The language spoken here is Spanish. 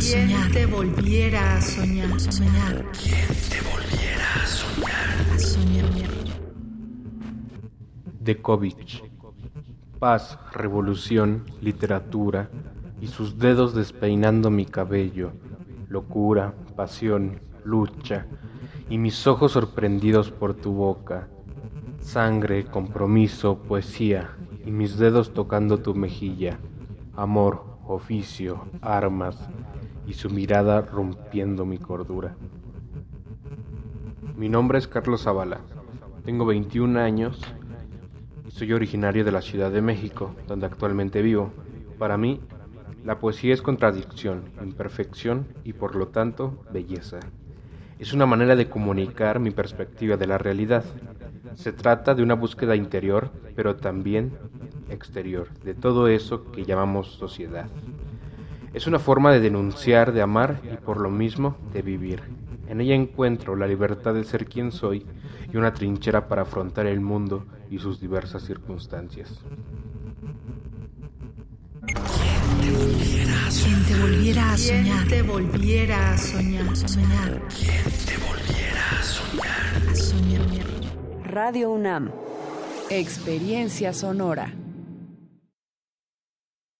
a soñar? te volviera a soñar? soñar? ¿Quién te volviera a soñar? A soñar. Dekovich. Paz, revolución, literatura y sus dedos despeinando mi cabello. Locura, pasión, lucha y mis ojos sorprendidos por tu boca. Sangre, compromiso, poesía y mis dedos tocando tu mejilla. Amor, oficio, armas y su mirada rompiendo mi cordura. Mi nombre es Carlos Zavala. Tengo 21 años y soy originario de la Ciudad de México, donde actualmente vivo. Para mí, la poesía es contradicción, imperfección y por lo tanto belleza. Es una manera de comunicar mi perspectiva de la realidad. Se trata de una búsqueda interior, pero también exterior, de todo eso que llamamos sociedad. Es una forma de denunciar, de amar y por lo mismo de vivir. En ella encuentro la libertad de ser quien soy y una trinchera para afrontar el mundo y sus diversas circunstancias. ¿Quién te volviera a soñar? te volviera a soñar? soñar? ¿Quién te volviera a soñar? A soñar. Radio UNAM. Experiencia sonora.